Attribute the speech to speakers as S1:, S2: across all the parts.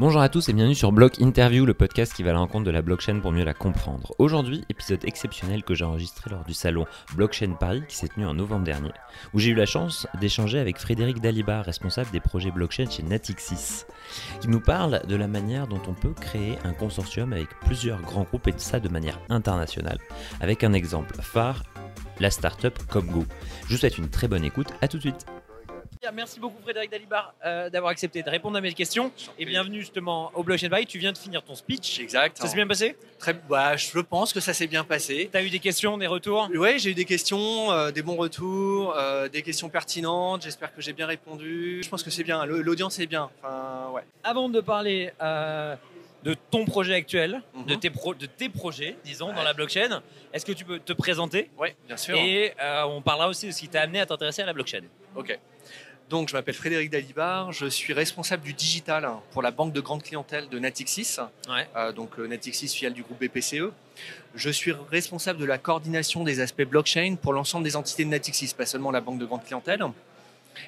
S1: Bonjour à tous et bienvenue sur Block Interview, le podcast qui va à la rencontre de la blockchain pour mieux la comprendre. Aujourd'hui, épisode exceptionnel que j'ai enregistré lors du salon Blockchain Paris qui s'est tenu en novembre dernier, où j'ai eu la chance d'échanger avec Frédéric Dalibar, responsable des projets blockchain chez Natixis, qui nous parle de la manière dont on peut créer un consortium avec plusieurs grands groupes et de ça de manière internationale, avec un exemple phare, la startup Comgo. Je vous souhaite une très bonne écoute, à tout de suite.
S2: Merci beaucoup Frédéric Dalibar euh, d'avoir accepté de répondre à mes questions et bienvenue justement au Blockchain Paris. Tu viens de finir ton speech.
S3: Exact.
S2: Ça s'est bien passé?
S3: Très, bah, Je pense que ça s'est bien passé.
S2: Tu as eu des questions, des retours?
S3: Oui, j'ai eu des questions, euh, des bons retours, euh, des questions pertinentes. J'espère que j'ai bien répondu. Je pense que c'est bien. L'audience est bien. Enfin, ouais.
S2: Avant de parler de ton projet actuel,
S3: Mhm.
S2: de, tes pro- de tes projets, disons, dans la blockchain, est-ce que tu peux te présenter?
S3: Oui, bien sûr.
S2: Et euh, on parlera aussi de ce qui t'a amené à t'intéresser à la blockchain.
S3: Ok. Donc, je m'appelle Frédéric Dalibar. Je suis responsable du digital pour la banque de grande clientèle de Natixis.
S2: Ouais.
S3: Euh, donc, euh, Natixis, filiale du groupe BPCE. Je suis responsable de la coordination des aspects blockchain pour l'ensemble des entités de Natixis, pas seulement la banque de grande clientèle.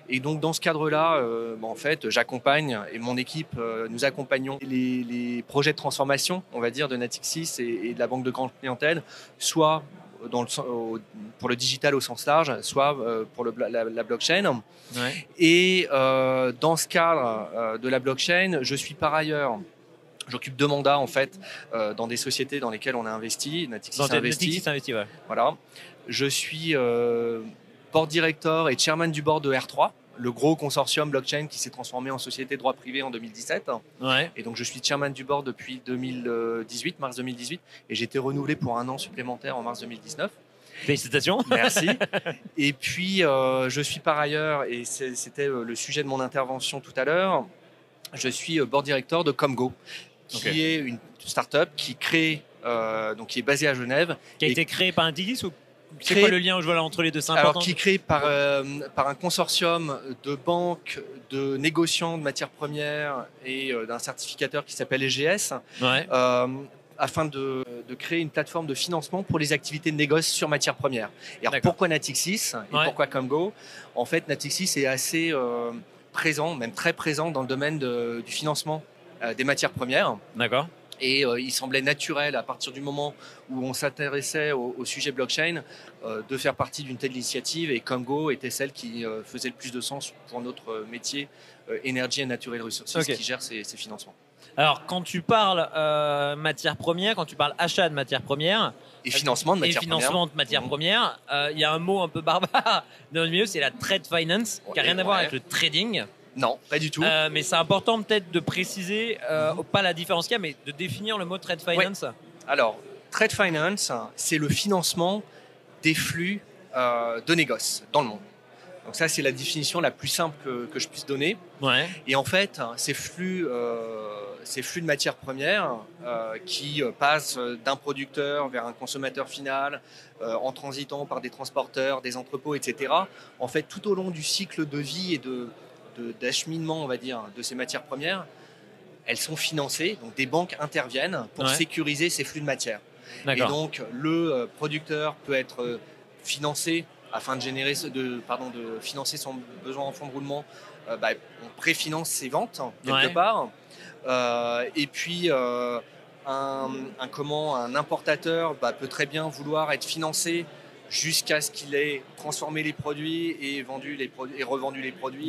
S3: Et donc, dans ce cadre-là, euh, bah, en fait, j'accompagne et mon équipe, euh, nous accompagnons les, les projets de transformation, on va dire, de Natixis et, et de la banque de grande clientèle, soit dans le, sen- au- pour le digital au sens large, soit euh, pour le la, la blockchain.
S2: Ouais.
S3: Et euh, dans ce cadre euh, de la blockchain, je suis par ailleurs, j'occupe deux mandats en fait euh, dans des sociétés dans lesquelles on a investi. Natixis
S2: Dans
S3: investi.
S2: Natixis investi, ouais.
S3: Voilà. Je suis euh, board director et chairman du board de R3, le gros consortium blockchain qui s'est transformé en société de droit privé en 2017.
S2: Ouais.
S3: Et donc je suis chairman du board depuis 2018, mars 2018, et j'ai été renouvelé pour un an supplémentaire en mars 2019.
S2: Félicitations.
S3: Merci. Et puis, euh, je suis par ailleurs, et c'était euh, le sujet de mon intervention tout à l'heure, je suis euh, board director de Comgo, qui est une start-up qui crée, euh, donc qui est basée à Genève,
S2: Qui a été créé par Natixis ou c'est
S3: Créé-
S2: quoi le lien entre les deux?
S3: Alors qui est créé par, euh, par un consortium de banques, de négociants de matières premières et euh, d'un certificateur qui s'appelle EGS,
S2: Ouais.
S3: euh, afin de, de créer une plateforme de financement pour les activités de négoce sur matières premières. Et alors pourquoi Natixis et
S2: Ouais.
S3: pourquoi Comgo En fait, Natixis est assez présent, même très présent dans le domaine de- du financement des matières premières.
S2: D'accord.
S3: Et euh, il semblait naturel, à partir du moment où on s'intéressait au, au sujet blockchain, euh, de faire partie d'une telle initiative. Et Comgo était celle qui euh, faisait le plus de sens pour notre métier Energy and Natural Resources,
S2: Ok.
S3: qui gère ces, ces financements.
S2: Alors, quand tu parles matières premières, quand tu parles achat de matières premières
S3: Et financement de
S2: et
S3: matières
S2: financement de matières premières, euh, il y a un mot un peu barbare dans le milieu, c'est la trade finance, qui n'a
S3: Ouais,
S2: rien à voir avec le trading.
S3: Non, pas du tout.
S2: Euh, mais c'est important peut-être de préciser, euh, pas la différence qu'il y a, mais de définir le mot trade finance.
S3: Alors, Trade Finance, c'est le financement des flux euh, de négoce dans le monde. Donc ça, c'est la définition la plus simple que, que je puisse donner.
S2: Ouais.
S3: Et en fait, ces flux, ces flux de matières premières qui passent d'un producteur vers un consommateur final, en transitant par des transporteurs, des entrepôts, etc. En fait, tout au long du cycle de vie et de- d'acheminement, on va dire, de ces matières premières, elles sont financées. Donc, des banques interviennent pour
S2: Ouais.
S3: sécuriser ces flux de matières. Et donc, le euh, producteur peut être euh, financé afin de générer, de, pardon, de financer son besoin en fonds de roulement. Euh, bah, on préfinance ses ventes quelque
S2: Ouais.
S3: part. Euh, et puis, euh, un, un comment, un importateur bah, peut très bien vouloir être financé jusqu'à ce qu'il ait transformé les produits et vendu les et revendu les produits.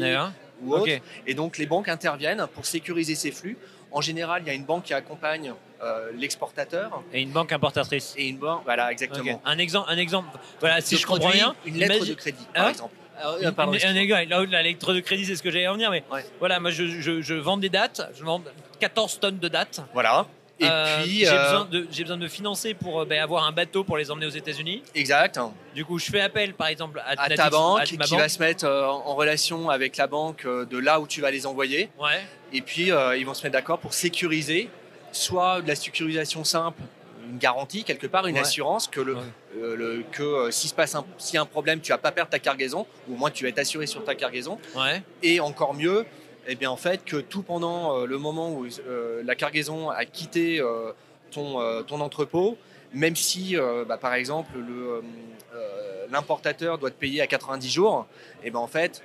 S3: Ou. Et donc les banques interviennent pour sécuriser ces flux. En général, il y a une banque qui accompagne euh, l'exportateur
S2: Et une banque importatrice.
S3: et une banque, voilà exactement.
S2: Un exemple, un exemple. Voilà, si
S3: De
S2: je comprends bien,
S3: une lettre
S2: imagine-
S3: de crédit, par
S2: Hein
S3: exemple.
S2: Une-
S3: pardon,
S2: une- un exemple, la, la lettre de crédit, c'est ce que j'allais en venir, mais
S3: Ouais.
S2: voilà, moi je, je- je vends des dates, je vends 14 tonnes de dates.
S3: Voilà. Et
S2: Euh,
S3: puis,
S2: j'ai
S3: euh,
S2: besoin, de- j'ai besoin de me financer pour euh, ben, avoir un bateau pour les emmener aux États-Unis.
S3: exact,
S2: Du coup, je fais appel, par exemple, à,
S3: ta banque
S2: à
S3: qui va se mettre en relation avec la banque de là où tu vas les envoyer.
S2: Ouais.
S3: Et puis, ils vont se mettre d'accord pour sécuriser, soit de la sécurisation simple, une garantie, quelque part, une
S2: Ouais.
S3: assurance que, le,
S2: Ouais.
S3: euh, le- que euh, s'il se passe un, a un problème, tu vas pas perdre ta cargaison, ou au moins tu vas être assuré sur ta cargaison.
S2: Ouais.
S3: Et encore mieux, eh bien, en fait, que tout pendant euh, le moment où euh, la cargaison a quitté euh, ton, ton entrepôt, même si, bah, par exemple, le, l'importateur doit te payer à 90 jours, et ben en fait,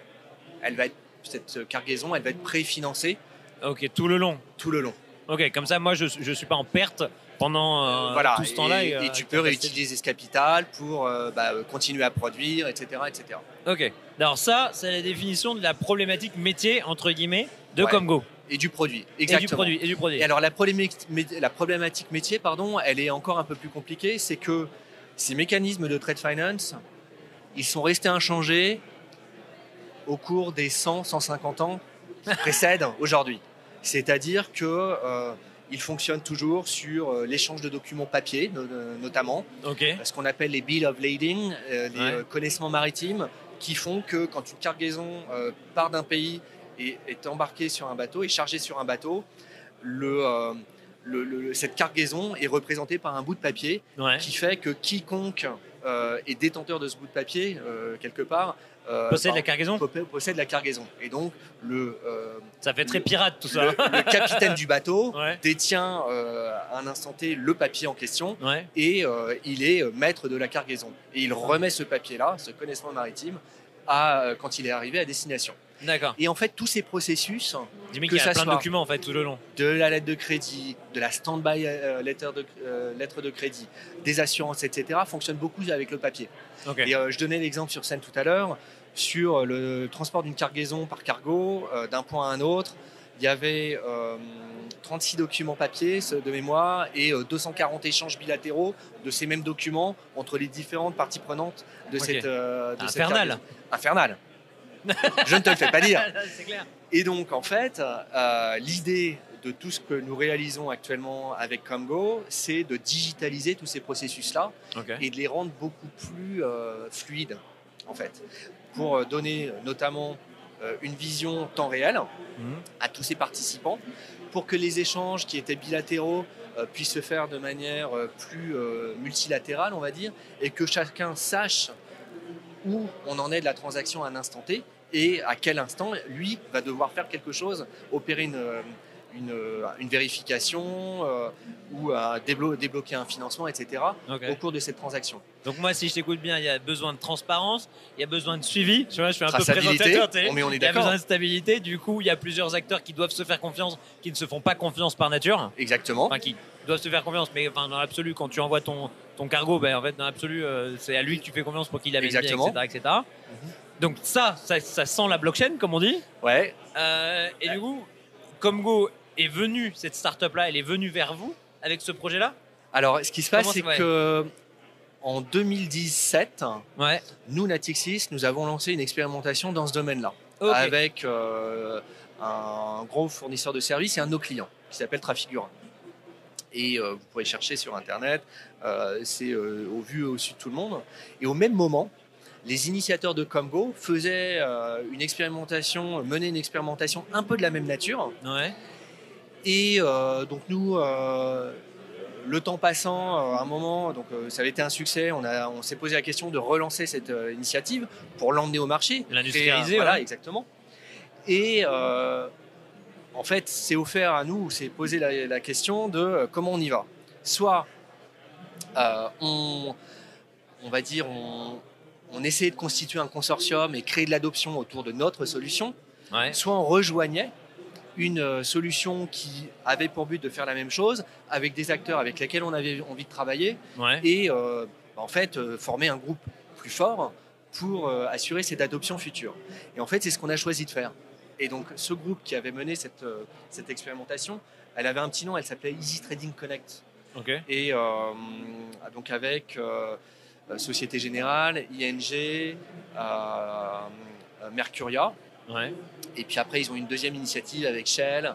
S3: elle va être, cette cargaison, elle va être préfinancée
S2: Ok, tout le long.
S3: tout le long.
S2: Ok, comme ça, moi, je ne suis pas en perte pendant euh,
S3: voilà.
S2: tout ce temps-là.
S3: Et,
S2: euh,
S3: et tu peux réutiliser ce capital pour euh, bah, euh, continuer à produire, etc., etc.
S2: Ok. Alors ça, c'est la définition de la problématique métier entre guillemets de
S3: Ouais.
S2: Comgo
S3: Et du produit.
S2: et
S3: Exactement.
S2: du produit et du produit.
S3: Et alors la problématique, mé- la problématique métier, pardon, elle est encore un peu plus compliquée, c'est que ces mécanismes de trade finance, ils sont restés inchangés au cours des 100, 150 ans qui précèdent aujourd'hui. C'est-à-dire que euh, ils fonctionnent toujours sur euh, l'échange de documents papier, no- notamment, ce qu'on appelle les bill of lading, euh, les
S2: Ouais.
S3: euh, connaissements maritimes, qui font que quand une cargaison part d'un pays et est embarquée sur un bateau, est chargée sur un bateau, le, euh, le- le- cette cargaison est représentée par un bout de papier
S2: Ouais.
S3: qui fait que quiconque euh, est détenteur de ce bout de papier, euh, quelque part, euh,
S2: Possède la cargaison.
S3: possède- la cargaison. Et donc, le, euh,
S2: Ça fait très pirate tout ça.
S3: le, le capitaine du bateau
S2: Ouais.
S3: détient euh, à un instant T le papier en question
S2: Ouais.
S3: et il est maître de la cargaison. Et il remet ce papier-là, ce connaissement maritime, à, quand il est arrivé à destination.
S2: D'accord.
S3: Et en fait, tous ces processus,
S2: Dis-moi qu'il y a plein de documents en fait tout le long.
S3: de la lettre de crédit, de la stand-by euh, letter de, euh, lettre de crédit, des assurances, etc., fonctionnent beaucoup avec le papier.
S2: Ok.
S3: Et euh, je donnais l'exemple sur scène tout à l'heure, sur le transport d'une cargaison par cargo euh, d'un point à un autre. Il y avait euh, 36 documents papier de mémoire et euh, 240 échanges bilatéraux de ces mêmes documents entre les différentes parties prenantes de cette, euh, de
S2: Infernal.
S3: Infernal. je ne te le fais pas dire.
S2: Clair.
S3: Et donc, en fait, euh, l'idée de tout ce que nous réalisons actuellement avec Comgo, c'est de digitaliser tous ces processus-là et de les rendre beaucoup plus euh, fluides, en fait, pour euh, donner notamment euh, une vision temps réel
S2: Mhm.
S3: à tous ces participants, pour que les échanges qui étaient bilatéraux euh, puissent se faire de manière plus multilatérale, on va dire, et que chacun sache où on en est de la transaction à un instant T et à quel instant lui va devoir faire quelque chose, opérer une, une, euh, une vérification euh, ou déblo- débloquer un financement, etc. Au cours de cette transaction.
S2: Donc moi, si je t'écoute bien, il y a besoin de transparence, il y a besoin de suivi. Tu vois, je suis un peu présentateur.
S3: on- mais on est
S2: Il y a besoin de stabilité. Du coup, il y a plusieurs acteurs qui doivent se faire confiance, qui ne se font pas confiance par nature.
S3: Exactement.
S2: Enfin, qui doivent se faire confiance, mais enfin, dans l'absolu, quand tu envoies ton, ton cargo, ben, en fait, dans l'absolu, euh, c'est à lui que tu fais confiance pour qu'il l'amène bien, etc. etc. Donc ça, ça, ça sent la blockchain, comme on dit.
S3: Ouais.
S2: Euh, et du coup, Comgo est venu, cette startup-là, elle est venue vers vous avec ce projet-là?
S3: Alors, ce qui se passe, c'est que en 2017,
S2: Ouais.
S3: nous, Natixis, nous avons lancé une expérimentation dans ce domaine-là, avec euh, un gros fournisseur de services et un de nos clients, qui s'appelle Trafigura. Et euh, vous pouvez chercher sur Internet, euh, c'est au vu et au su de tout le monde. Et au même moment, les initiateurs de Comgo faisaient une expérimentation, menaient une expérimentation un peu de la même nature.
S2: Ouais.
S3: Et euh, donc nous, euh, le temps passant, euh, à un moment, donc euh, ça avait été un succès. On, a, on s'est posé la question de relancer cette euh, initiative pour l'emmener au marché,
S2: L'industrialiser,
S3: Voilà,
S2: ouais.
S3: exactement. Et euh, en fait, c'est offert à nous, c'est posé la, la question de euh, comment on y va. Soit euh, on, on va dire, on, on essayait de constituer un consortium et créer de l'adoption autour de notre solution
S2: Ouais.
S3: soit on rejoignait une euh, solution qui avait pour but de faire la même chose avec des acteurs avec lesquels on avait envie de travailler
S2: Ouais.
S3: et euh, en fait euh, former un groupe plus fort pour euh, assurer cette adoption future. Et en fait, c'est ce qu'on a choisi de faire. Et donc, ce groupe qui avait mené cette, euh, cette expérimentation, elle avait un petit nom, elle s'appelait Easy Trading Connect. Et euh, donc, avec Société Générale, ING, Mercuria,
S2: Ouais.
S3: et puis après, ils ont une deuxième initiative avec Shell.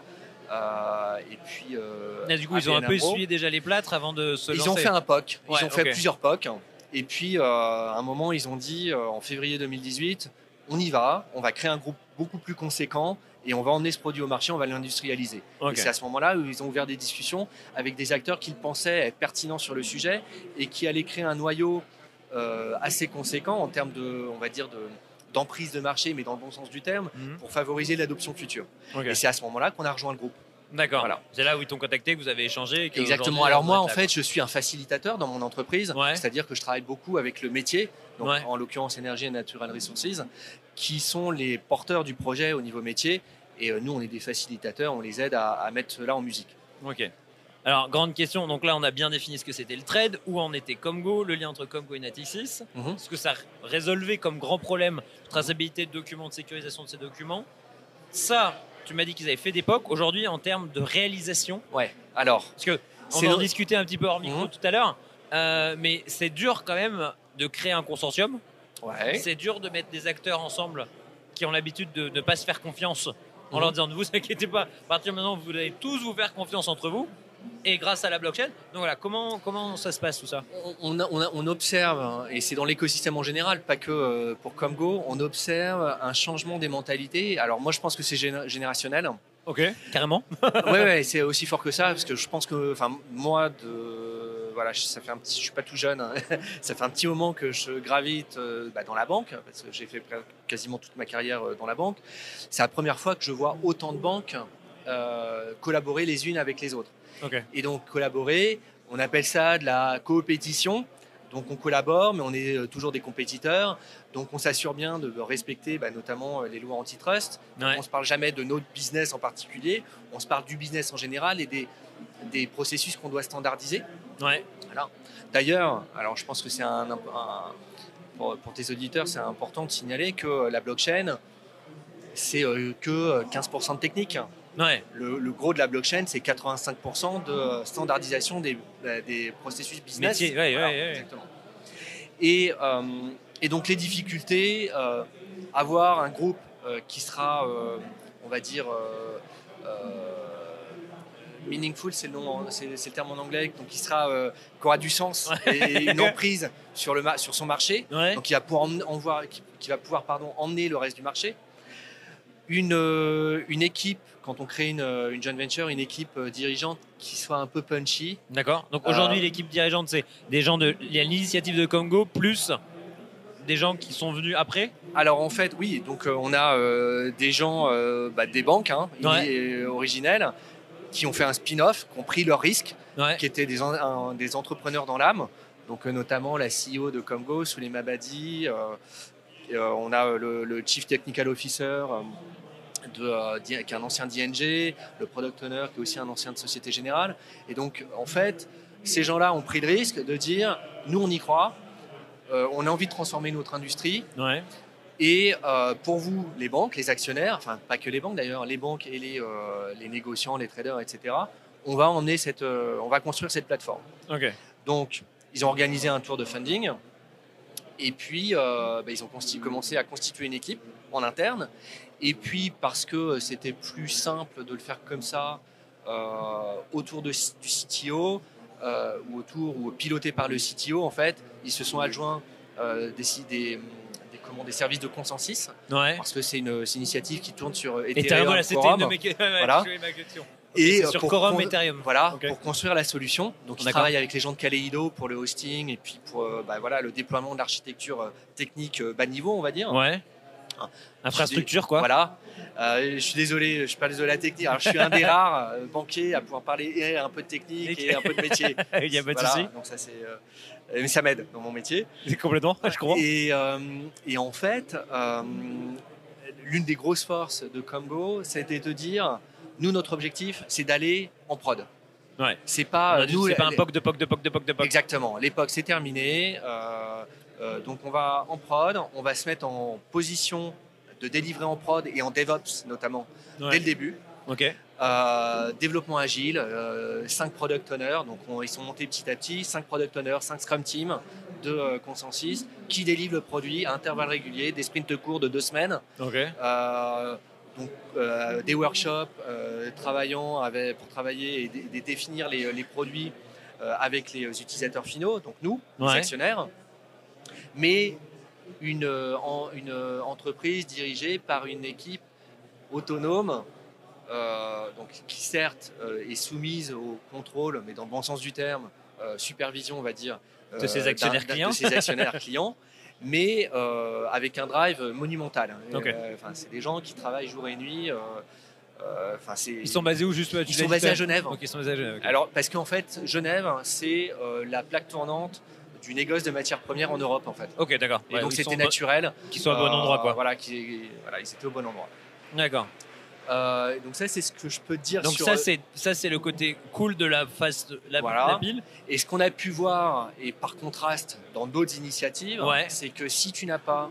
S3: euh, et puis. euh,
S2: Et du coup, ils ont un peu essuyé déjà les plâtres avant de se
S3: Ils
S2: lancer.
S3: ont fait un POC. Ils
S2: Ouais,
S3: ont fait plusieurs POC. Et puis, euh, à un moment, ils ont dit, euh, en février 2018, on y va, on va créer un groupe beaucoup plus conséquent et on va emmener ce produit au marché, on va l'industrialiser. Et c'est à ce moment-là où ils ont ouvert des discussions avec des acteurs qu'ils pensaient être pertinents sur le sujet et qui allaient créer un noyau euh, assez conséquent en termes de, on va dire, de d'emprise de marché, mais dans le bon sens du terme,
S2: Mhm.
S3: pour favoriser l'adoption future. Et c'est à ce moment-là qu'on a rejoint le groupe.
S2: D'accord.
S3: Voilà.
S2: C'est là où ils t'ont contacté, que vous avez échangé. que
S3: Exactement. Alors moi, en fait, je suis un facilitateur dans mon entreprise,
S2: Ouais.
S3: c'est-à-dire que je travaille beaucoup avec le métier, donc
S2: Ouais.
S3: en l'occurrence Énergie et Natural Resources, qui sont les porteurs du projet au niveau métier Et euh, nous, on est des facilitateurs, on les aide à, à mettre cela en musique.
S2: Ok. Alors, grande question. Donc là, on a bien défini ce que c'était le trade, où en était Comgo, le lien entre Comgo et Natixis,
S3: Mhm.
S2: ce que ça résolvait comme grand problème de traçabilité de documents, de sécurisation de ces documents. Ça, tu m'as dit qu'ils avaient fait d'époque. Aujourd'hui, en termes de réalisation,
S3: Ouais. Alors,
S2: parce que on
S3: C'est
S2: en
S3: le-
S2: discutait un petit peu hors micro
S3: Mhm.
S2: tout à l'heure, euh, mais c'est dur quand même de créer un consortium.
S3: ouais.
S2: C'est dur de mettre des acteurs ensemble qui ont l'habitude de ne pas se faire confiance en
S3: Mhm.
S2: leur disant ne vous inquiétez pas, à partir de maintenant vous allez tous vous faire confiance entre vous et grâce à la blockchain. Donc voilà, comment, comment ça se passe tout ça?
S3: On, on, a- on observe, hein, et c'est dans l'écosystème en général, pas que euh, pour Comgo, on observe un changement des mentalités. Alors moi, je pense que c'est géné- générationnel.
S2: Ok. Carrément
S3: ouais, ouais, c'est aussi fort que ça, parce que je pense que, enfin, moi, de, voilà, je- ça fait un petit, je suis pas tout jeune, hein. ça fait un petit moment que je gravite euh, bah, dans la banque, parce que j'ai fait quasiment toute ma carrière euh, dans la banque. C'est la première fois que je vois autant de banques euh, collaborer les unes avec les autres. Et donc collaborer, on appelle ça de la coopétition. Donc on collabore, mais on est euh, toujours des compétiteurs. Donc on s'assure bien de respecter bah, notamment euh, les lois antitrust.
S2: Ouais.
S3: On ne se parle jamais de notre business en particulier, on se parle du business en général et des, des processus qu'on doit standardiser.
S2: Ouais.
S3: D'ailleurs, alors je pense que c'est un, un- pour, pour tes auditeurs, c'est important de signaler que la blockchain, c'est euh, que 15% de technique.
S2: Ouais.
S3: Le, le gros de la blockchain, c'est 85% de standardisation des, des processus business.
S2: Métier, ouais,
S3: Voilà,
S2: ouais, ouais.
S3: exactement. Et, euh, et donc les difficultés, euh, avoir un groupe euh, qui sera, euh, on va dire, meaningful, c'est le, le terme en anglais, donc qui sera, euh, qui aura du sens et une emprise sur, le, sur son marché,
S2: Ouais.
S3: donc qui va pouvoir, emmener, en voir- qui, qui va pouvoir pardon, emmener le reste du marché. Une, euh, une équipe, quand on crée une, euh, une joint venture, une équipe euh, dirigeante qui soit un peu punchy,
S2: D'accord. Donc aujourd'hui,
S3: Euh,
S2: l'équipe dirigeante, c'est des gens de l'initiative de Congo plus des gens qui sont venus après?
S3: Alors en fait, oui, donc on a euh, des gens, euh, bah, des banques hein,
S2: Ouais.
S3: originelles, qui ont fait un spin-off, qui ont pris leurs risques,
S2: Ouais.
S3: qui étaient des, un- des entrepreneurs dans l'âme. Donc notamment la CEO de Comgo, Souley Mabadi. Euh, et, on a euh, le, le Chief Technical Officer euh, de, qui est un ancien d'ING, le Product Owner qui est aussi un ancien de Société Générale. Et donc en fait, ces gens-là ont pris le risque de dire, nous on y croit, euh, on a envie de transformer notre industrie.
S2: Ouais.
S3: Et euh, pour vous, les banques, les actionnaires, enfin pas que les banques d'ailleurs, les banques et les, euh, les négociants, les traders, etc., on va emmener cette, on va construire cette plateforme. Donc, ils ont organisé un tour de funding. Et puis, euh, bah, ils ont commencé à constituer une équipe en interne. Et puis, parce que c'était plus simple de le faire comme ça, euh, autour de, du CTO, euh, ou autour, ou piloté par le CTO, en fait, ils se sont adjoints euh, des, des, des, comment, des services de consensus,
S2: Ouais.
S3: parce que c'est une, initiative qui tourne sur
S2: Ethereum,
S3: Ethereum,
S2: voilà, c'était une de mes
S3: Voilà.
S2: ma question.
S3: Et euh,
S2: sur
S3: pour
S2: Ethereum.
S3: Voilà, pour construire la solution. Donc,
S2: D'accord.
S3: travaillent avec les gens de Kaleido pour le hosting et puis pour euh, bah, voilà, le déploiement de l'architecture euh, technique bas niveau, on va dire.
S2: Ouais.
S3: Ah.
S2: Infrastructure, quoi.
S3: Voilà. Euh, je suis désolé, je suis pas désolé de la technique. Alors, je suis un des rares euh, banquiers à pouvoir parler et un peu de technique et un peu de métier.
S2: Il n'y a pas de
S3: Voilà,
S2: souci.
S3: Donc ça c'est, euh, mais ça m'aide dans mon métier.
S2: Complètement. Je comprends.
S3: Et, et en fait, l'une des grosses forces de Combo, c'était de dire, nous notre objectif, c'est d'aller en prod.
S2: Ouais.
S3: C'est pas nous,
S2: c'est pas un POC de POC de POC de POC de POC.
S3: Exactement. L'époque, c'est terminé. Euh, euh, donc, on va en prod, on va se mettre en position de délivrer en prod et en DevOps notamment
S2: Ouais.
S3: dès le début.
S2: Ok.
S3: Euh, développement agile, 5 product owners, donc on- ils sont montés petit à petit, 5 product owners, 5 scrum teams de consensus qui délivrent le produit à intervalles réguliers, des sprints courts de deux semaines.
S2: Ok.
S3: Donc, euh, des workshops euh, travaillant avec, pour travailler et dé- dé- définir les, les produits euh, avec les utilisateurs finaux, donc nous, les actionnaires, mais une, en- une entreprise dirigée par une équipe autonome, donc, qui certes est soumise au contrôle, mais dans le bon sens du terme, supervision, on va dire,
S2: De ses
S3: d'un-
S2: actionnaires
S3: d'un-
S2: clients.
S3: De ses actionnaires clients, mais euh, avec un drive monumental.
S2: Ok.
S3: Euh, enfin, c'est des gens qui travaillent jour et nuit. euh, enfin, c'est-
S2: Ils sont basés où juste
S3: Ils sont basés à Genève.
S2: Ok, ils sont basés à Genève. ok.
S3: Alors, parce qu'en fait, Genève, c'est euh, la plaque tournante du négoce de matières premières en Europe, en fait.
S2: Ok, d'accord.
S3: Et
S2: Ouais,
S3: donc, c'était naturel.
S2: Qu'ils soient au bon endroit, quoi.
S3: Voilà, qui, voilà, ils étaient au bon endroit.
S2: D'accord.
S3: Euh, donc ça, c'est ce que je peux te dire
S2: Donc
S3: sur...
S2: ça, c'est ça, c'est le côté cool de la phase de la,
S3: Voilà.
S2: la pile.
S3: Et ce qu'on a pu voir, et par contraste dans d'autres initiatives,
S2: Ouais.
S3: c'est que si tu n'as pas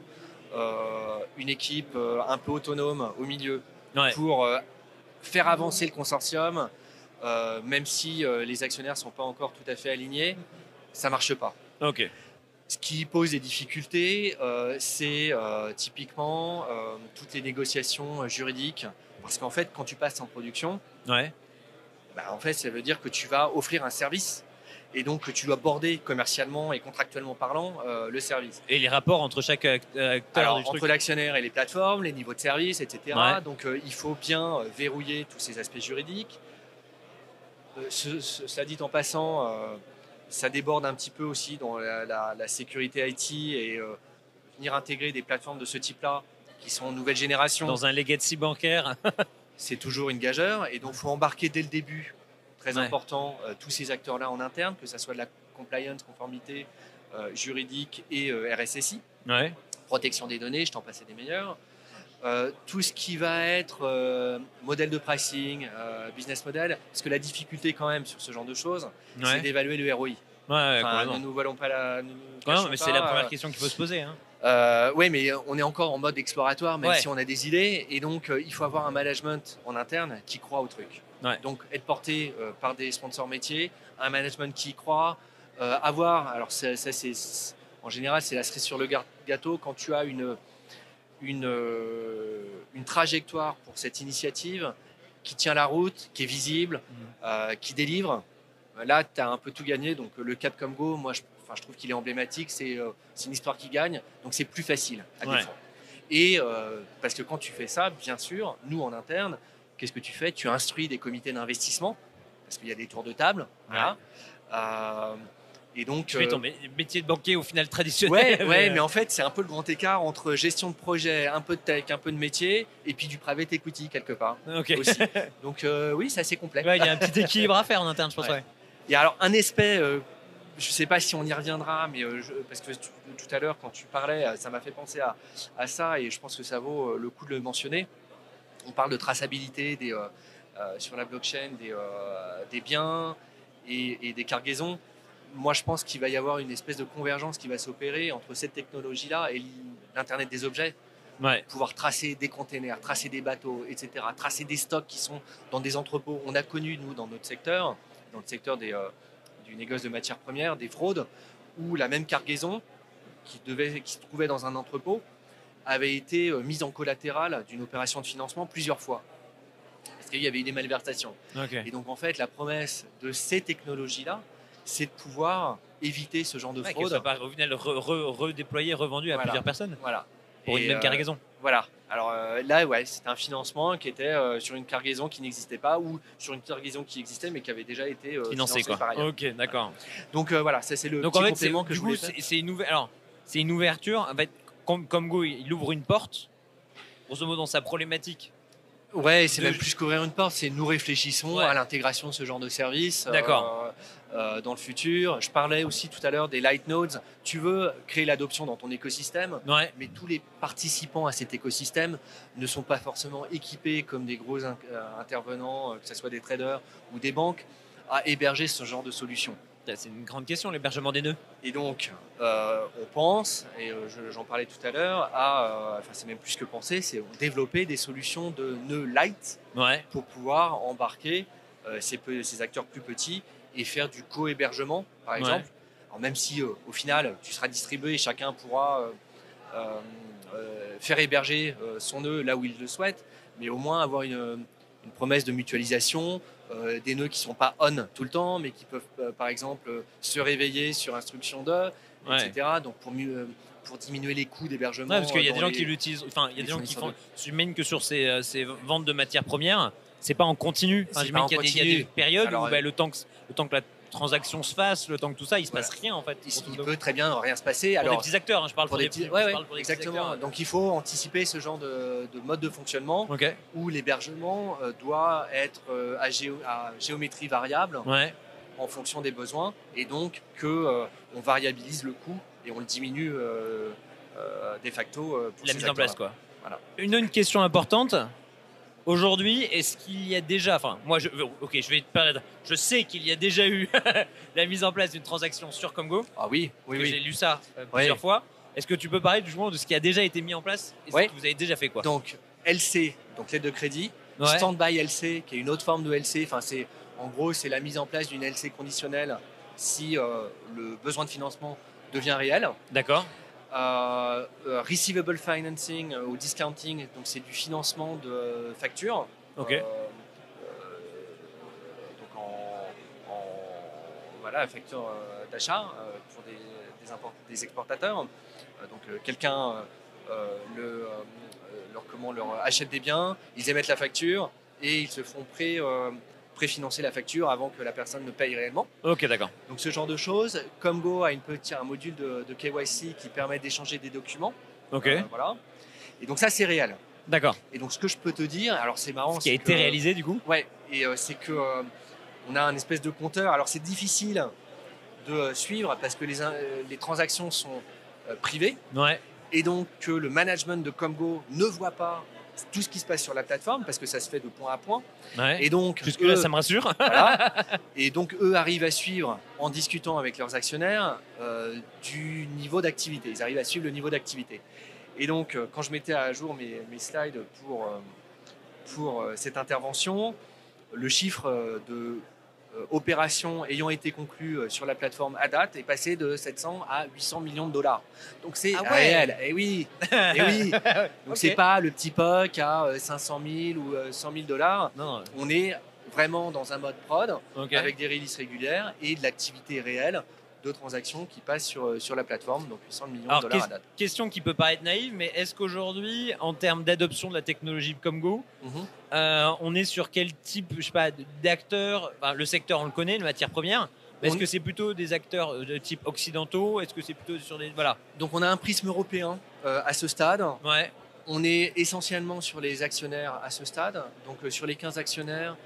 S3: euh, une équipe euh, un peu autonome au milieu
S2: Ouais.
S3: pour euh, faire avancer le consortium, euh, même si euh, les actionnaires sont pas encore tout à fait alignés, ça marche pas.
S2: Ok.
S3: Ce qui pose des difficultés, euh, c'est euh, typiquement euh, toutes les négociations juridiques. Parce qu'en fait, quand tu passes en production,
S2: Ouais.
S3: bah, en fait, ça veut dire que tu vas offrir un service et donc que tu dois border commercialement et contractuellement parlant le service.
S2: Et les rapports entre chaque act- acteur
S3: Alors,
S2: du
S3: entre l'actionnaire et les plateformes, les niveaux de service, etc.
S2: Ouais.
S3: Donc, il faut bien verrouiller tous ces aspects juridiques. Ce- ce- cela dit en passant, ça déborde un petit peu aussi dans la, la- la sécurité IT et euh, venir intégrer des plateformes de ce type-là qui sont nouvelle génération.
S2: Dans un legacy bancaire.
S3: c'est toujours une gageure et donc il faut embarquer dès le début, très
S2: Ouais.
S3: important, euh, tous ces acteurs-là en interne, que ce soit de la compliance, conformité euh, juridique et RSSI,
S2: Ouais.
S3: protection des données, je t'en passais des meilleurs. Euh, tout ce qui va être euh, modèle de pricing, euh, business model, parce que la difficulté quand même sur ce genre de choses, c'est d'évaluer le ROI.
S2: Ouais, ouais,
S3: Enfin, ne nous voilons pas la. nous
S2: non, mais c'est la première question qu'il faut se poser. Hein.
S3: oui, mais on est encore en mode exploratoire, même si on a des idées. Et donc, il faut avoir un management en interne qui croit au truc. Donc, être porté par des sponsors métiers, un management qui y croit, avoir. Alors, ça, ça, c'est en général, c'est la cerise sur le gâteau quand tu as une une, euh, une trajectoire pour cette initiative qui tient la route, qui est visible, euh, qui délivre. Là, tu as un peu tout gagné. Donc, le Cap comme Go, moi, je, enfin, je trouve qu'il est emblématique. C'est euh, une histoire qui gagne. Donc, c'est plus facile à
S2: Ouais.
S3: défendre. Et euh, parce que quand tu fais ça, bien sûr, nous en interne, qu'est-ce que tu fais? Tu instruis des comités d'investissement parce qu'il y a des tours de table. Voilà. Euh, et donc,
S2: Tu fais
S3: euh,
S2: ton mé- métier de banquier au final traditionnel.
S3: Ouais, ouais,
S2: euh,
S3: mais en fait, c'est un peu le grand écart entre gestion de projet, un peu de tech, un peu de métier, et puis du private equity quelque part
S2: Ok.
S3: aussi. Donc euh, oui, c'est assez complet.
S2: Ouais, il y a un petit équilibre à faire en interne, je pense.
S3: Ouais. A alors un aspect, euh, je sais pas si on y reviendra, mais euh, je- parce que tu- tout à l'heure, quand tu parlais, euh, ça m'a fait penser à, à ça, et je pense que ça vaut euh, le coup de le mentionner. On parle de traçabilité des, euh, euh, sur la blockchain des, euh, des biens et, et des cargaisons. Moi, je pense qu'il va y avoir une espèce de convergence qui va s'opérer entre cette technologie-là et l'Internet des objets.
S2: Ouais.
S3: pouvoir tracer des containers, tracer des bateaux, etc., tracer des stocks qui sont dans des entrepôts. On a connu, nous, dans notre secteur, dans le secteur des, euh, du négoce de matières premières, des fraudes, où la même cargaison qui, devait, qui se trouvait dans un entrepôt avait été euh, mise en collatéral d'une opération de financement plusieurs fois. Parce qu'il y avait eu des malversations.
S2: Ok.
S3: Et donc, en fait, la promesse de ces technologies-là, c'est de pouvoir éviter ce genre de
S2: Ouais,
S3: fraude.
S2: ça part au final re- re- redéployé, revendu à
S3: Voilà.
S2: plusieurs personnes
S3: Voilà.
S2: pour
S3: Et,
S2: une même
S3: euh,
S2: cargaison.
S3: Voilà. Alors euh, là, ouais, c'était un financement qui était euh, sur une cargaison qui n'existait pas ou sur une cargaison qui existait mais qui avait déjà été
S2: Financé
S3: financée par
S2: quoi.
S3: ailleurs.
S2: Ok, d'accord.
S3: Donc voilà, ça c'est le
S2: Donc
S3: petit
S2: en fait,
S3: complément que je voulais
S2: c'est une. Alors, c'est une ouverture. En fait, comme, comme Go, il ouvre une porte. Grosso modo, dans sa problématique.
S3: Ouais, c'est
S2: de-
S3: même plus qu'ouvrir une porte, c'est nous réfléchissons
S2: Ouais.
S3: à l'intégration de ce genre de service. euh,
S2: D'accord.
S3: euh, dans le futur. Je parlais aussi tout à l'heure des light nodes. Tu veux créer l'adoption dans ton écosystème,
S2: Ouais.
S3: mais tous les participants à cet écosystème ne sont pas forcément équipés comme des gros in- euh, intervenants, euh, que ce soit des traders ou des banques, à héberger ce genre de solution.
S2: C'est une grande question, l'hébergement des nœuds.
S3: Et donc, euh, on pense, et euh, je- j'en parlais tout à l'heure, à, euh, enfin c'est même plus que penser, c'est développer des solutions de nœuds light
S2: Ouais.
S3: pour pouvoir embarquer euh, ces, acteurs plus petits et faire du co-hébergement, par
S2: Ouais.
S3: exemple. Alors même si au final, tu seras distribué et chacun pourra faire héberger son nœud là où il le souhaite, mais au moins avoir une, une promesse de mutualisation, euh, des nœuds qui ne sont pas on tout le temps, mais qui peuvent euh, par exemple euh, se réveiller sur instruction de,
S2: Ouais.
S3: etc. Donc pour, mieux, pour diminuer les coûts d'hébergement.
S2: Ouais, parce qu'il y a des gens
S3: les-
S2: qui l'utilisent. Enfin, il y a des gens qui font. J'imagine que sur ces, ces ventes de matières premières, c'est pas en continu. Enfin, j'imagine qu'il y, a des- il y a des
S3: continu.
S2: périodes
S3: Alors,
S2: où bah, le, temps que, le temps que la transaction se fasse, le temps que tout ça, il se
S3: Voilà.
S2: passe rien en fait.
S3: Il, il peut très bien rien se passer.
S2: pour
S3: Alors,
S2: des petits acteurs, hein, je parle
S3: pour
S2: pour,
S3: des petits, ouais,
S2: des petits
S3: exactement.
S2: acteurs.
S3: Donc il faut anticiper ce genre de, de mode de fonctionnement où l'hébergement euh, doit être euh, à, géo- à géométrie variable
S2: Ouais.
S3: en fonction des besoins et donc que euh, on variabilise le coût et on le diminue de facto pour
S2: La
S3: ces
S2: mise en place quoi.
S3: Voilà.
S2: Une, une question importante. Aujourd'hui, est-ce qu'il y a déjà, enfin, moi, je, ok, je vais te parler. Je sais qu'il y a déjà eu la mise en place d'une transaction sur Comgo.
S3: Ah oui, oui, oui.
S2: J'ai lu ça euh, plusieurs fois. Est-ce que tu peux parler du de ce qui a déjà été mis en place et ce que vous avez déjà fait quoi?
S3: Donc LC, donc l'aide de crédit,
S2: Ouais.
S3: Standby LC, qui est une autre forme de LC. Enfin, c'est en gros, c'est la mise en place d'une LC conditionnelle si euh, le besoin de financement devient réel.
S2: D'accord.
S3: Euh, receivable financing euh, ou discounting, donc c'est du financement de factures.
S2: Ok.
S3: Euh, donc en, en- voilà, facture d'achat pour des, des, import- des exportateurs. Donc quelqu'un le, leur, comment, leur achète des biens, ils émettent la facture et ils se font euh, préfinancer la facture avant que la personne ne paye réellement.
S2: Ok, d'accord.
S3: Donc ce genre de choses. Comgo a une petite, un module de, de KYC qui permet d'échanger des documents.
S2: Ok.
S3: Euh, voilà. Et donc ça c'est réel.
S2: D'accord.
S3: Et donc ce que je peux te dire, alors c'est marrant.
S2: Ce qui a été
S3: que-
S2: réalisé du coup?
S3: Ouais, et euh, c'est que euh, on a un espèce de compteur. Alors c'est difficile de suivre parce que les, euh, les transactions sont privées
S2: Ouais.
S3: et donc que le management de Comgo ne voit pas tout ce qui se passe sur la plateforme parce que ça se fait de point à point.
S2: Ouais.
S3: Et donc eux-
S2: ça me rassure.
S3: voilà. Et donc eux arrivent à suivre en discutant avec leurs actionnaires euh, du niveau d'activité. Ils arrivent à suivre le niveau d'activité. Et donc euh, quand je mettais à jour mes, mes slides pour, euh, pour cette intervention, le chiffre de opérations ayant été conclues euh, sur la plateforme à date est passé de 700 à 800 millions de dollars. Donc c'est
S2: Ah ouais.
S3: réel. Et oui, et oui. Donc
S2: Ok.
S3: c'est pas le petit POC à euh, 500 000 ou euh, 100 000 dollars.
S2: Non. non.
S3: On est vraiment dans un mode prod avec des releases régulières et de l'activité réelle de transactions qui passent sur, euh, sur la plateforme, donc 800 millions
S2: Alors,
S3: de dollars à date.
S2: Question qui peut paraître naïve, mais est-ce qu'aujourd'hui, en termes d'adoption de la technologie Comgo,
S3: Mhm.
S2: euh, on est sur quel type, je sais pas, d'acteurs enfin, Le secteur, on le connaît, les matières premières. mais Est-ce
S3: On-
S2: que c'est plutôt des acteurs euh, de type occidentaux Est-ce que c'est plutôt sur des voilà
S3: Donc on a un prisme européen euh, à ce stade.
S2: Ouais.
S3: On est essentiellement sur les actionnaires à ce stade. Donc euh, sur les 15 actionnaires,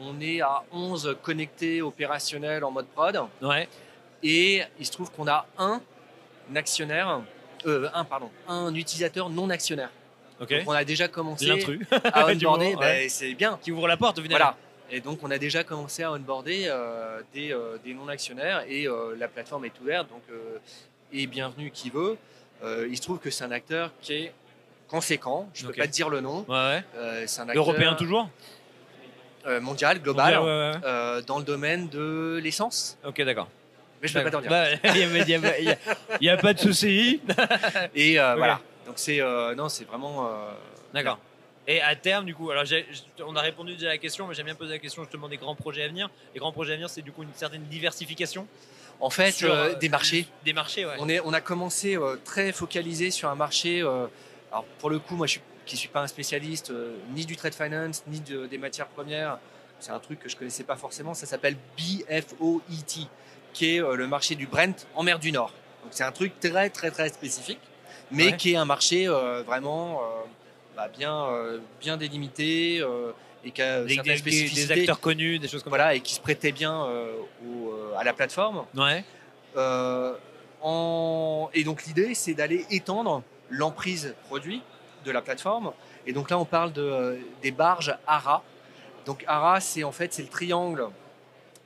S3: on est à 11 connectés opérationnels en mode prod.
S2: Ouais.
S3: Et il se trouve qu'on a un actionnaire, euh, un pardon, un utilisateur non actionnaire.
S2: Ok.
S3: Donc on a déjà commencé à onboarder.
S2: ouais.
S3: ben, c'est bien.
S2: qui ouvre la porte au final.
S3: Voilà. Et donc, on a déjà commencé à onboarder euh, des, euh, des non-actionnaires et euh, la plateforme est ouverte. Donc, et bienvenue qui veut. Il se trouve que c'est un acteur qui est conséquent. Je ne peux
S2: Ok.
S3: pas te dire le nom.
S2: Ouais, ouais.
S3: C'est un acteur
S2: Européen toujours
S3: mondial, global, euh, dans le domaine de l'essence.
S2: Ok, d'accord.
S3: Mais je ne peux pas t'en dire.
S2: Bah, Il n'y a, pas de souci.
S3: Et euh, voilà. Donc, c'est euh, non, c'est vraiment. euh,
S2: D'accord. Et à terme, du coup, alors on a répondu déjà à la question, mais j'aime bien poser la question justement des grands projets à venir. Les grands projets à venir, c'est du coup une certaine diversification
S3: En fait,
S2: sur,
S3: euh, des marchés.
S2: Des marchés, ouais.
S3: On, est, on a commencé euh, très focalisé sur un marché. euh, alors pour le coup, moi je suis, qui suis pas un spécialiste ni du trade finance ni de- des matières premières. C'est un truc que je connaissais pas forcément. Ça s'appelle BFOET, qui est euh, le marché du Brent en mer du Nord. Donc c'est un truc très très très spécifique, mais
S2: Ouais.
S3: qui est un marché euh, vraiment euh, bah, bien euh, bien délimité et qui a
S2: Des, acteurs connus, des choses comme
S3: voilà, et qui se prêtait bien au, à la plateforme.
S2: ça. Ouais.
S3: En- Et donc l'idée, c'est d'aller étendre l'emprise produit de la plateforme. Et donc là, on parle de, des barges ARA. Donc ARA, c'est en fait c'est le triangle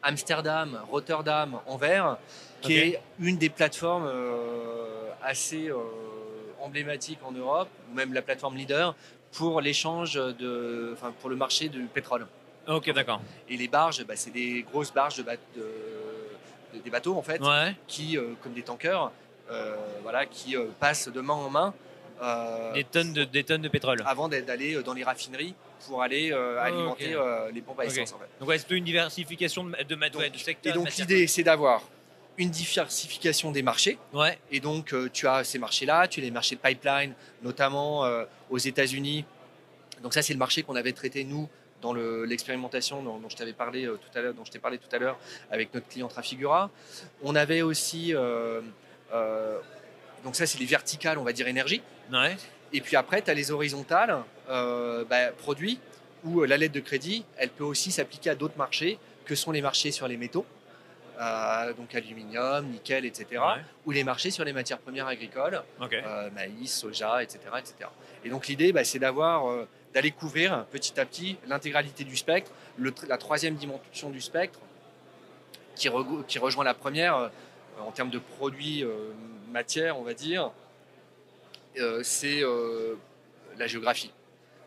S3: Amsterdam, Rotterdam, Anvers, qui est une des plateformes euh, assez euh, emblématiques en Europe, ou même la plateforme leader pour l'échange de, enfin pour le marché du pétrole.
S2: Ok, d'accord.
S3: Et les barges, bah, c'est des grosses barges de, ba- de- de- des bateaux en fait
S2: Ouais.
S3: qui, euh, comme des tankers, euh, voilà, qui euh, passent de main en main
S2: Des tonnes de, des tonnes de pétrole.
S3: avant d'aller dans les raffineries pour aller euh,
S2: Oh,
S3: alimenter euh, les pompes à essence. En fait.
S2: Donc ouais, c'est une diversification de, de, ma-
S3: Donc-
S2: ouais, de secteur.
S3: Et
S2: de
S3: donc l'idée, c'est d'avoir une diversification des marchés.
S2: Ouais.
S3: Et donc euh, tu as ces marchés-là, tu as les marchés de pipeline, notamment aux États-Unis. Donc ça, c'est le marché qu'on avait traité nous dans le- l'expérimentation dont, dont je t'avais parlé tout à l'heure, dont je t'ai parlé tout à l'heure avec notre client Trafigura. On avait aussi donc ça, c'est les verticales, on va dire énergie.
S2: Ouais.
S3: Et puis après, tu as les horizontales, euh, bah, produits, où euh, la lettre de crédit, elle peut aussi s'appliquer à d'autres marchés, que sont les marchés sur les métaux, euh, donc aluminium, nickel, etc.,
S2: Ouais.
S3: ou les marchés sur les matières premières agricoles, euh, maïs, soja, etc. etc. Et donc l'idée, bah, c'est d'avoir, euh, d'aller couvrir petit à petit l'intégralité du spectre, le la troisième dimension du spectre, qui, rejoint la première en termes de produits euh, matière, on va dire, c'est euh, la géographie.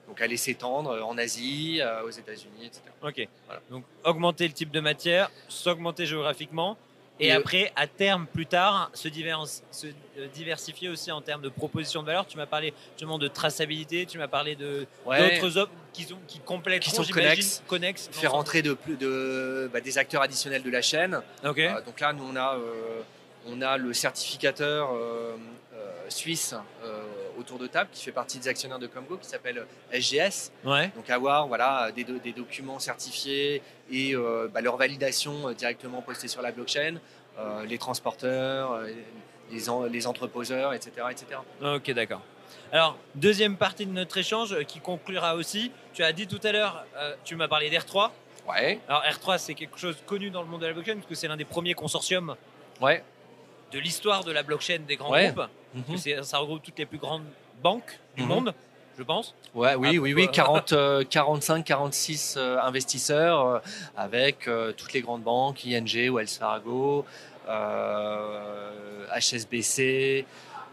S3: Donc aller s'étendre en Asie, euh, aux États-Unis, etc.
S2: Ok.
S3: Voilà.
S2: Donc augmenter le type de matière, s'augmenter géographiquement, et,
S3: Et, euh,
S2: après, à terme, plus tard, se, divers- se, euh, diversifier aussi en termes de proposition de valeur. Tu m'as parlé justement de traçabilité, tu m'as parlé de
S3: Ouais,
S2: d'autres offres qui sont qui complètent,
S3: Qui sont connexes.
S2: connexes.
S3: faire rentrer de, bah, des acteurs additionnels de la chaîne.
S2: Ok.
S3: Euh, donc là, nous, on a, euh, on a le certificateur euh, euh, suisse euh, autour de table qui fait partie des actionnaires de Comgo qui s'appelle SGS.
S2: Ouais.
S3: Donc avoir voilà, des, do- des documents certifiés et euh, bah, leur validation euh, directement postée sur la blockchain, les transporteurs, les, en- les entreposeurs, etc. etc.
S2: Ok, d'accord. Alors, deuxième partie de notre échange qui conclura aussi. Tu as dit tout à l'heure, euh, tu m'as parlé d'R3.
S3: Ouais,
S2: Alors, R3, c'est quelque chose connu dans le monde de la blockchain parce que c'est l'un des premiers consortiums
S3: ouais.
S2: De l'histoire de la blockchain des grands
S3: Ouais.
S2: groupes. Que c'est- Ça regroupe toutes les plus grandes banques du
S3: Mhm.
S2: monde, je pense.
S3: Ouais, oui,
S2: Ah,
S3: oui, oui,
S2: quoi.
S3: 40, euh, 45, 46 euh, investisseurs euh, avec euh, toutes les grandes banques, ING, Wells Fargo, HSBC,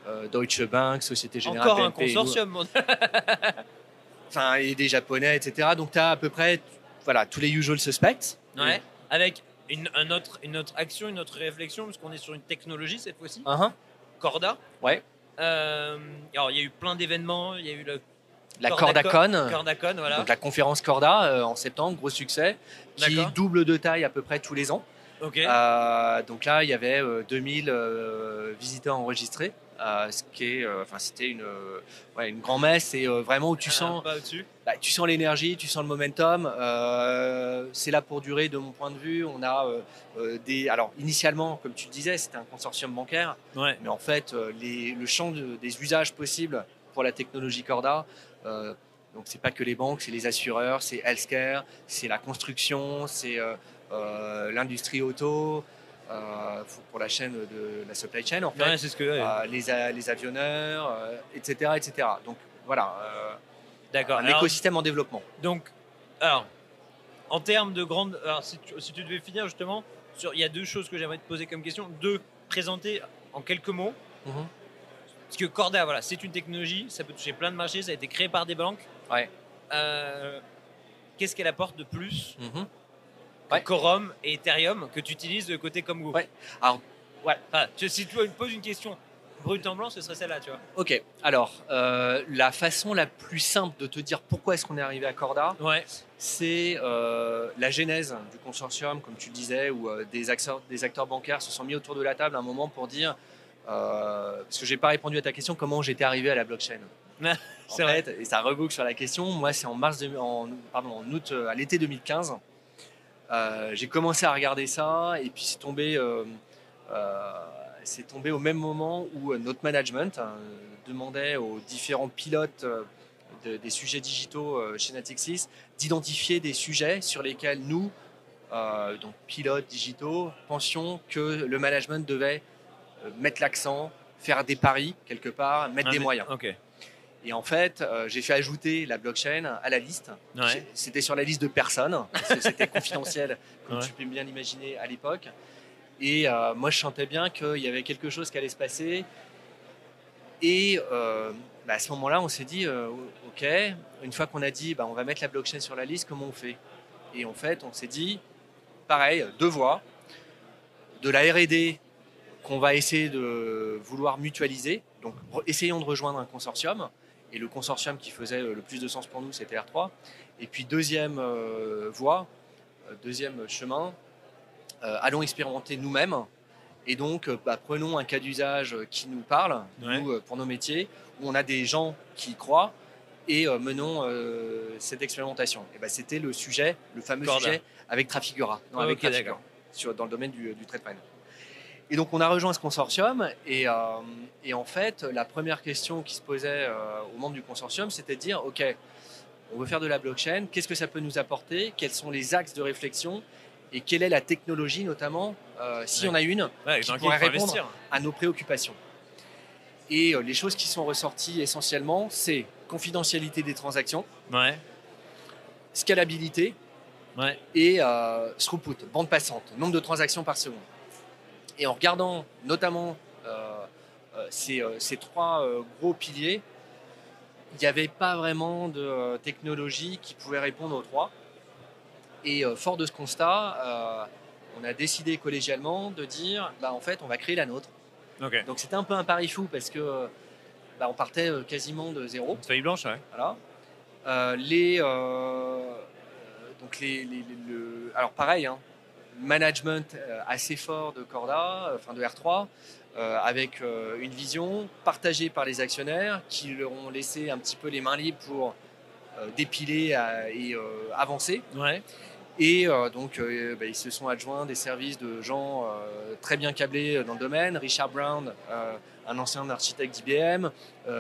S3: euh, Deutsche Bank, Société Générale,
S2: Encore un
S3: BNP,
S2: consortium. mon-
S3: nous. enfin, et des Japonais, etc. Donc, tu as à peu près voilà, tous les usual suspects.
S2: Ouais. Avec une, un autre, une autre action, une autre réflexion, parce qu'on est sur une technologie cette fois-ci,
S3: Uh-huh.
S2: Corda.
S3: Ouais.
S2: Euh, alors, il y a eu plein d'événements. Il y a eu le
S3: La
S2: Cordacon.
S3: Cordacon,
S2: Cordacon, voilà.
S3: donc la conférence Corda euh, en septembre, gros succès, qui double de taille à peu près tous les ans. Euh, donc là, il y avait euh, 2000 euh, visiteurs enregistrés, euh, ce qui est, euh, enfin, c'était une, euh, ouais, une grand messe et euh, vraiment où tu
S2: Ah,
S3: sens, bah, tu sens l'énergie, tu sens le momentum. euh, c'est là pour durer, de mon point de vue. On a euh, euh, des, alors initialement, comme tu le disais, c'était un consortium bancaire,
S2: Ouais.
S3: mais en fait, euh, les, le champ de- des usages possibles pour la technologie Corda. euh, donc c'est pas que les banques, c'est les assureurs, c'est healthcare, c'est la construction, c'est euh, euh, l'industrie auto, euh, pour- la chaîne de la supply chain en fait,
S2: Ouais, c'est ce que. ouais.
S3: Euh, les, avionneurs, euh, etc., etc. Donc voilà, euh,
S2: D'accord.
S3: un
S2: Alors,
S3: écosystème en développement.
S2: Donc, alors, en termes de grandes. Alors, si tu, si tu devais finir justement, sur, il y a deux choses que j'aimerais te poser comme question. Deux, présenter en quelques mots.
S3: Mhm.
S2: Parce que Corda, voilà, c'est une technologie, ça peut toucher plein de marchés, ça a été créé par des banques.
S3: Ouais.
S2: Euh, Qu'est-ce qu'elle apporte de plus
S3: Mhm. Ouais.
S2: Quorum et Ethereum que tu utilises de côté comme Go
S3: Ouais. Alors, ouais.
S2: Enfin, si tu me poses une question brute en blanc, ce serait celle-là, tu vois.
S3: Ok, alors euh, la façon la plus simple de te dire pourquoi est-ce qu'on est arrivé à Corda,
S2: Ouais.
S3: c'est euh, la genèse du consortium, comme tu le disais, où euh, des, acteurs, des acteurs bancaires se sont mis autour de la table à un moment pour dire, parce que j'ai pas répondu à ta question, comment j'étais arrivé à la blockchain.
S2: C'est vrai.
S3: fait, et ça reboucle sur la question. Moi, c'est en mars, de- en, pardon, en août, à l'été 2015. Euh, j'ai commencé à regarder ça et puis c'est tombé, euh, euh, c'est tombé au même moment où notre management hein, demandait aux différents pilotes de- des sujets digitaux chez Natixis d'identifier des sujets sur lesquels nous, euh, donc pilotes digitaux, pensions que le management devait mettre l'accent, faire des paris quelque part, mettre
S2: Ah,
S3: des
S2: mais-
S3: moyens. Et en fait, euh, j'ai fait ajouter la blockchain à la liste.
S2: Ouais.
S3: C'était sur la liste de personnes, parce que c'était confidentiel, comme
S2: Ouais.
S3: tu peux bien l'imaginer à l'époque. Et euh, moi, je sentais bien qu'il y avait quelque chose qui allait se passer. Et euh, bah, à ce moment-là, on s'est dit, OK, une fois qu'on a dit, bah, on va mettre la blockchain sur la liste, comment on fait? Et en fait, on s'est dit, pareil, deux voies, de la R&D qu'on va essayer de vouloir mutualiser. Donc, essayons de rejoindre un consortium. Et le consortium qui faisait euh, le plus de sens pour nous, c'était R3. Et puis, deuxième euh, voie, euh, deuxième chemin, allons expérimenter nous-mêmes. Et donc, bah, prenons un cas d'usage qui nous parle,
S2: Ouais.
S3: nous, pour nos métiers, où on a des gens qui y croient, et euh, menons euh, cette expérimentation. Et bah, c'était le sujet, le fameux
S2: Corda.
S3: sujet avec Trafigura, non,
S2: Ah,
S3: avec
S2: ok,
S3: Trafigura,
S2: d'accord.
S3: sur, dans le domaine du, du trade finance. Et donc, on a rejoint ce consortium, et, euh, et en fait, la première question qui se posait euh, aux membres du consortium, c'était de dire, OK, on veut faire de la blockchain, qu'est-ce que ça peut nous apporter, quels sont les axes de réflexion, et quelle est la technologie, notamment, euh, si
S2: Ouais.
S3: on a une,
S2: Ouais,
S3: Qui pourrait répondre
S2: investir.
S3: à nos préoccupations? Et les choses qui sont ressorties essentiellement, c'est confidentialité des transactions,
S2: Ouais.
S3: scalabilité et throughput, bande passante, nombre de transactions par seconde. Et en regardant notamment euh, euh, ces, euh, ces trois gros piliers, il n'y avait pas vraiment de technologie qui pouvait répondre aux trois. Et fort de ce constat, on a décidé collégialement de dire, bah, en fait, on va créer la nôtre. Donc c'était un peu un pari fou parce que bah, on partait quasiment de zéro.
S2: Feuille blanche, ouais.
S3: Voilà. Euh, les, euh, donc les, les- les- le, alors pareil, hein, management euh, assez fort de Corda, euh, enfin de R3, euh, avec euh, une vision partagée par les actionnaires qui leur ont laissé un petit peu les mains libres pour euh, dépiler à- et avancer.
S2: Ouais.
S3: Et donc, bah, ils se sont adjoints des services de gens très bien câblés dans le domaine. Richard Brown, un ancien architecte d'IBM.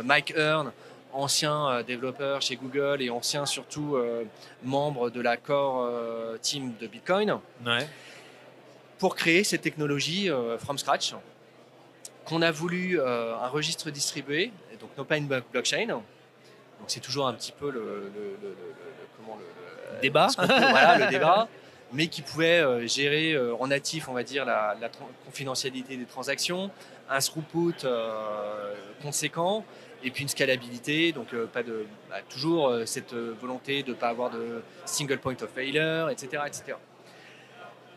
S3: Mike Hearn, ancien euh, développeur chez Google et ancien surtout euh, membre de la core euh, team de Bitcoin,
S2: Ouais.
S3: pour créer cette technologie from scratch. Qu'on a voulu un registre distribué, et donc non pas une blo- blockchain. Donc c'est toujours un petit peu le, le- le- le- le- comment le, le-
S2: Débat.
S3: peut- voilà, le débat, mais qui pouvait euh, gérer euh, en natif, on va dire, la, confidentialité des transactions, un throughput euh, conséquent, et puis une scalabilité, donc euh, pas de, bah, toujours euh, cette euh, volonté de ne pas avoir de single point of failure, etc., etc.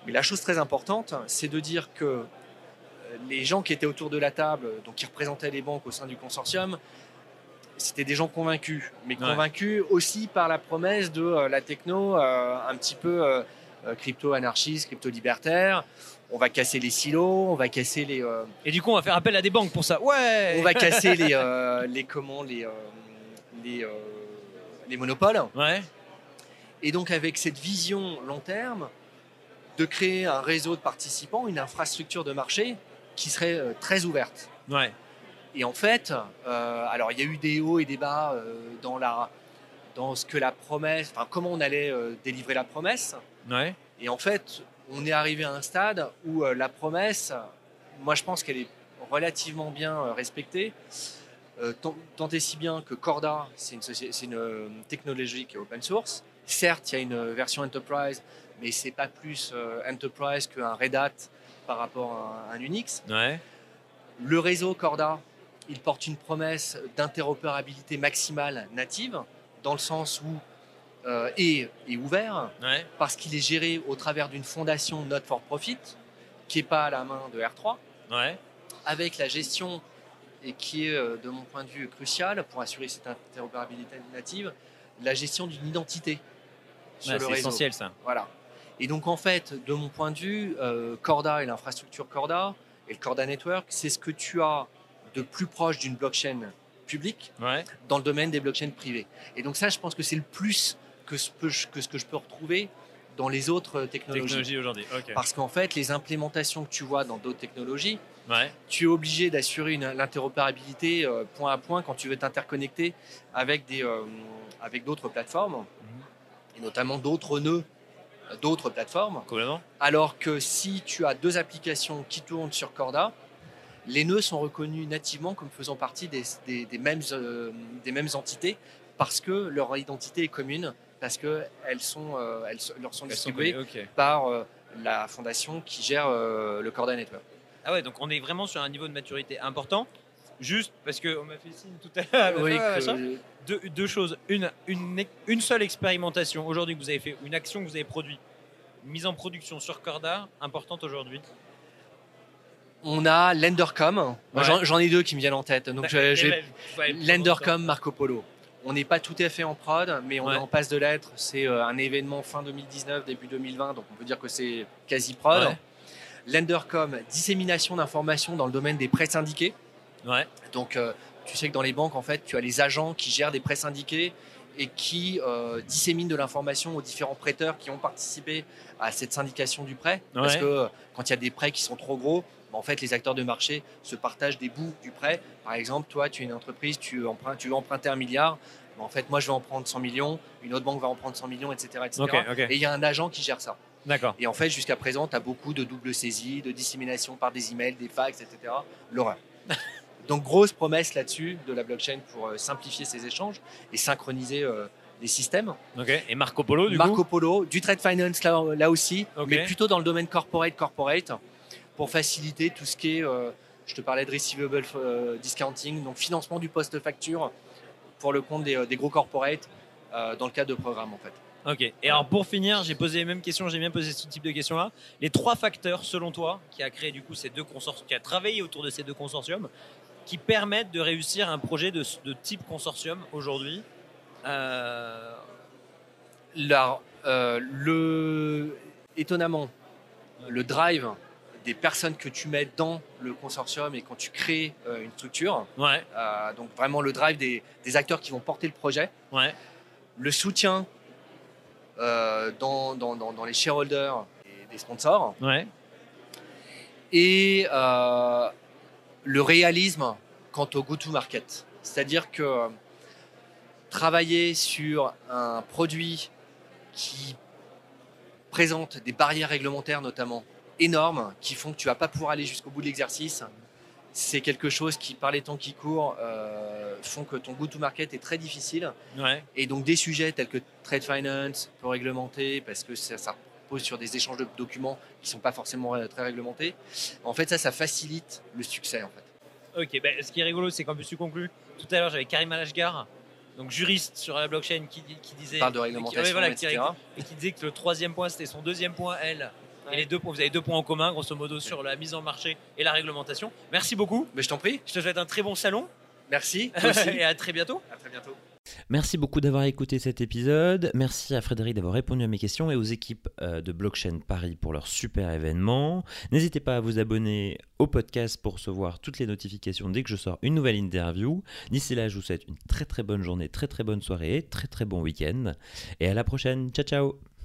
S3: Mais la chose très importante, c'est de dire que les gens qui étaient autour de la table, donc qui représentaient les banques au sein du consortium, c'était des gens convaincus, mais
S2: Ouais.
S3: convaincus aussi par la promesse de euh, la techno un petit peu crypto-anarchiste, crypto-libertaire. On va casser les silos, on va casser les, euh,
S2: Et du coup, on va faire appel à des banques pour ça. Ouais.
S3: on va casser les, euh, les comment, les, euh, les, les monopoles.
S2: Ouais.
S3: Et donc avec cette vision long terme, de créer un réseau de participants, une infrastructure de marché qui serait très ouverte.
S2: Ouais.
S3: Et en fait, alors il y a eu des hauts et des bas dans, la, dans ce que la promesse, enfin comment on allait délivrer la promesse.
S2: Ouais.
S3: Et en fait, on est arrivé à un stade où euh, la promesse, moi je pense qu'elle est relativement bien euh, respectée. Euh, tant, tant et si bien que Corda, c'est une, technologie qui est open source. Certes, il y a une version enterprise, mais c'est pas plus enterprise qu'un Red Hat par rapport à un- un Unix.
S2: Ouais.
S3: Le réseau Corda, il porte une promesse d'interopérabilité maximale native, dans le sens où euh, est, est ouvert,
S2: Ouais.
S3: parce qu'il est géré au travers d'une fondation not for profit, qui n'est pas à la main de R3,
S2: Ouais.
S3: avec la gestion, et qui est euh, de mon point de vue cruciale pour assurer cette interopérabilité native, la gestion d'une identité sur
S2: Ouais,
S3: le
S2: c'est essentiel ça.
S3: Voilà. Et donc en fait, de mon point de vue, euh, Corda et l'infrastructure Corda et le Corda Network, c'est ce que tu as de plus proche d'une blockchain publique
S2: Ouais.
S3: dans le domaine des blockchains privées. Et donc ça, je pense que c'est le plus que ce, que ce que je peux retrouver dans les autres technologies.
S2: Technologie aujourd'hui.
S3: Parce qu'en fait, les implémentations que tu vois dans d'autres technologies,
S2: Ouais.
S3: tu es obligé d'assurer l'interopérabilité euh, point à point quand tu veux t'interconnecter avec des euh, avec d'autres plateformes et notamment d'autres nœuds euh, d'autres plateformes. Alors que si tu as deux applications qui tournent sur Corda, les nœuds sont reconnus nativement comme faisant partie des, des- des mêmes, euh, des mêmes entités parce que leur identité est commune, parce qu'elles sont, euh, elles sont- leur sont
S2: Elles sont
S3: distribuées par euh, la fondation qui gère euh, le Corda Network.
S2: Ah ouais, donc on est vraiment sur un niveau de maturité important. Juste parce qu'on m'a fait signe tout à l'heure.
S3: Oui, que-
S2: deux, deux choses. Une, une, une seule expérimentation aujourd'hui que vous avez fait, une action que vous avez produite, mise en production sur Corda, importante aujourd'hui.
S3: on a Lendercom.
S2: Ouais.
S3: J'en, ai deux qui me viennent en tête. Donc, je- je vais-
S2: Ouais,
S3: Lendercom, Marco Polo. On n'est pas tout à fait en prod, mais on
S2: Ouais.
S3: est en passe de l'être. C'est euh, un événement fin 2019, début 2020, donc on peut dire que c'est quasi prod.
S2: Ouais.
S3: Lendercom, dissémination d'informations dans le domaine des prêts syndiqués.
S2: Ouais.
S3: Donc, euh, tu sais que dans les banques, en fait, tu as les agents qui gèrent des prêts syndiqués et qui euh, disséminent de l'information aux différents prêteurs qui ont participé à cette syndication du prêt. Parce que quand il y a des prêts qui sont trop gros, en fait, les acteurs de marché se partagent des bouts du prêt. Par exemple, toi, tu es une entreprise, tu, empruntes, tu veux emprunter un milliard. En fait, moi, je vais en prendre 100 millions, une autre banque va en prendre 100 millions, etc. etc. Et il y a un agent qui gère ça.
S2: D'accord.
S3: Et en fait, jusqu'à présent, tu as beaucoup de double saisie, de dissémination par des emails, des fax, etc. L'horreur. Donc grosse promesse là-dessus de la blockchain pour euh, simplifier ces échanges et synchroniser euh, les systèmes.
S2: Et Marco Polo, du
S3: Marco
S2: coup
S3: Polo, du trade finance là, là aussi, mais plutôt dans le domaine corporate corporate pour faciliter tout ce qui est, euh, je te parlais de receivable euh, discounting, donc financement du post-facture pour le compte des, euh, des gros corporates dans le cadre de programmes en fait.
S2: Ok. Et alors pour finir, j'ai posé les mêmes questions, j'ai bien posé ce type de questions-là. Les trois facteurs, selon toi, qui a créé du coup ces deux consortiums, qui a travaillé autour de ces deux consortiums, qui permettent de réussir un projet de, de type consortium aujourd'hui. Euh,
S3: Là, euh, le, étonnamment, le drive des personnes que tu mets dans le consortium et quand tu crées euh, une structure,
S2: Ouais,
S3: euh, donc vraiment le drive des, des acteurs qui vont porter le projet,
S2: ouais,
S3: le soutien euh, dans, dans- dans- dans les shareholders et des sponsors,
S2: ouais.
S3: et le réalisme quant au go-to-market. C'est-à-dire que travailler sur un produit qui présente des barrières réglementaires notamment énormes, qui font que tu vas pas pouvoir aller jusqu'au bout de l'exercice, c'est quelque chose qui, par les temps qui courent, euh, font que ton go-to-market est très difficile.
S2: Ouais,
S3: Et donc des sujets tels que trade finance, peu réglementés, parce que ça, ça repose sur des échanges de documents qui sont pas forcément euh, très réglementés. En fait, ça, ça facilite le succès. En fait.
S2: ok. Ben, ce qui est rigolo, c'est qu'en plus tu conclus. Tout à l'heure, j'avais Karim Alashgar, donc juriste sur la blockchain, qui, qui disait.
S3: Parle de
S2: qui-
S3: réglementation,
S2: ouais, voilà, qui-
S3: etc.
S2: et qui disait que le troisième point, c'était son deuxième point, elle. Et les deux vous avez deux points en commun, grosso modo, sur la mise en marché et la réglementation. Merci beaucoup.
S3: Mais je t'en prie.
S2: Je te souhaite un très bon salon
S3: Merci. Aussi.
S2: et à très bientôt.
S3: à très bientôt.
S1: Merci beaucoup d'avoir écouté cet épisode. Merci à Frédéric d'avoir répondu à mes questions et aux équipes euh, de Blockchain Paris pour leur super événement. N'hésitez pas à vous abonner au podcast pour recevoir toutes les notifications dès que je sors une nouvelle interview. D'ici là, je vous souhaite une très très bonne journée, très très bonne soirée, très très bon week-end. Et à la prochaine. Ciao ciao